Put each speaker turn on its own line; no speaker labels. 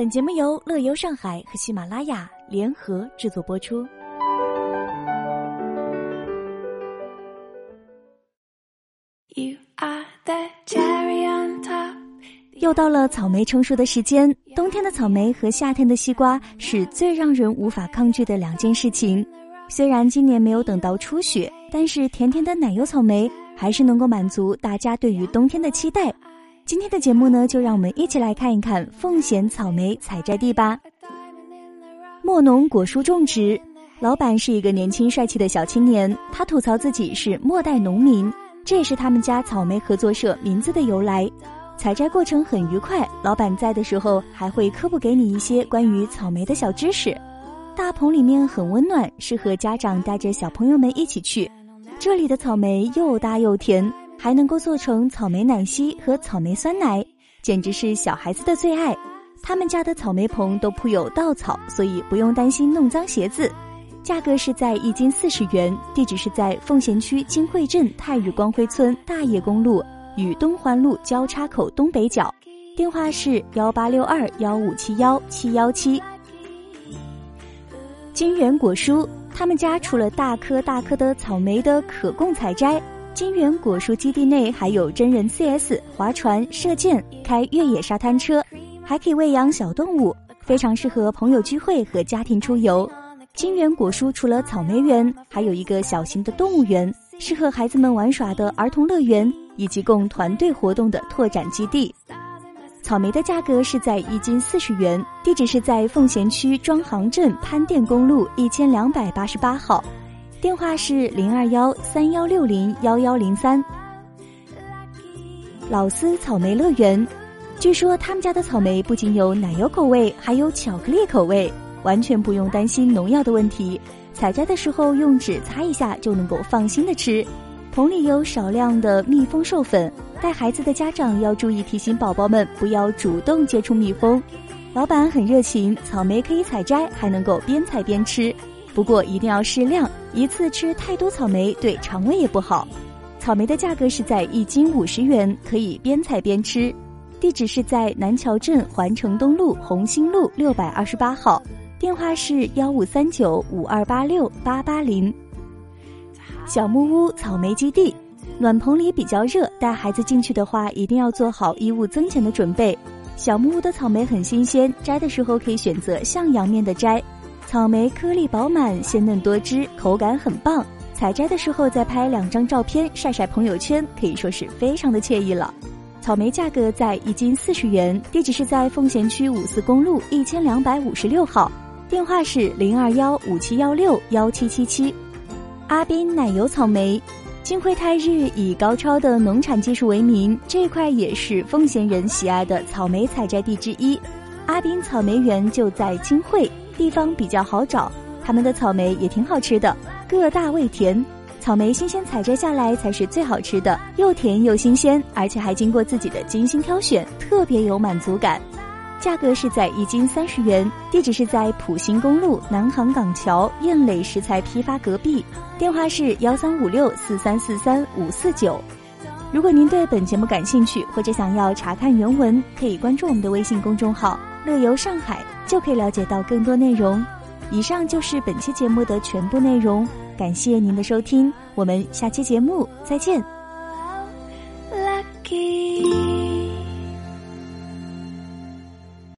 本节目由乐游上海和喜马拉雅联合制作播出。you are the 又到了草莓成熟的时间，冬天的草莓和夏天的西瓜是最让人无法抗拒的两件事情。虽然今年没有等到初雪，但是甜甜的奶油草莓还是能够满足大家对于冬天的期待。今天的节目呢，就让我们一起来看一看奉贤草莓采摘地吧。莫农果蔬种植老板是一个年轻帅气的小青年，他吐槽自己是末代农民，这也是他们家草莓合作社名字的由来。采摘过程很愉快，老板在的时候还会科普给你一些关于草莓的小知识。大棚里面很温暖，适合家长带着小朋友们一起去。这里的草莓又大又甜，还能够做成草莓奶昔和草莓酸奶，简直是小孩子的最爱。他们家的草莓棚都铺有稻草，所以不用担心弄脏鞋子。价格是在一斤四十元，地址是在奉贤区金汇镇太日光辉村大业公路。与东环路交叉口东北角，电话是幺八六二幺五七幺七幺七。金源果蔬，他们家除了大颗大颗的草莓的可供采摘，金源果蔬基地内还有真人 CS、划船、射箭、开越野沙滩车，还可以喂养小动物，非常适合朋友聚会和家庭出游。金源果蔬除了草莓园，还有一个小型的动物园，适合孩子们玩耍的儿童乐园。以及供团队活动的拓展基地，草莓的价格是在一斤四十元，地址是在奉贤区庄行镇潘店公路一千两百八十八号，电话是零二幺三幺六零幺幺零三。老司草莓乐园，据说他们家的草莓不仅有奶油口味，还有巧克力口味，完全不用担心农药的问题，采摘的时候用纸擦一下就能够放心的吃。桶里有少量的蜜蜂授粉，带孩子的家长要注意提醒宝宝们不要主动接触蜜蜂。老板很热情，草莓可以采摘，还能够边采边吃，不过一定要适量，一次吃太多草莓对肠胃也不好。草莓的价格是在一斤五十元，可以边采边吃。地址是在南桥镇环城东路红星路六百二十八号，电话是幺五三九五二八六八八零。小木屋草莓基地，暖棚里比较热，带孩子进去的话，一定要做好衣物增减的准备。小木屋的草莓很新鲜，摘的时候可以选择向阳面的摘。草莓颗粒饱满，鲜嫩多汁，口感很棒。采摘的时候再拍两张照片晒晒朋友圈，可以说是非常的惬意了。草莓价格在一斤四十元，地址是在奉贤区五四公路一千两百五十六号，电话是零二幺五七幺六幺七七七。阿斌奶油草莓，金汇泰日以高超的农产技术为名，这块也是奉贤人喜爱的草莓采摘地之一。阿斌草莓园就在金汇，地方比较好找，他们的草莓也挺好吃的，个大味甜。草莓新鲜采摘下来才是最好吃的，又甜又新鲜，而且还经过自己的精心挑选，特别有满足感。价格是在一斤三十元，地址是在普兴公路南航港桥燕磊食材批发隔壁，电话是幺三五六四三四三五四九。如果您对本节目感兴趣，或者想要查看原文，可以关注我们的微信公众号“乐游上海”，就可以了解到更多内容。以上就是本期节目的全部内容，感谢您的收听，我们下期节目再见。Lucky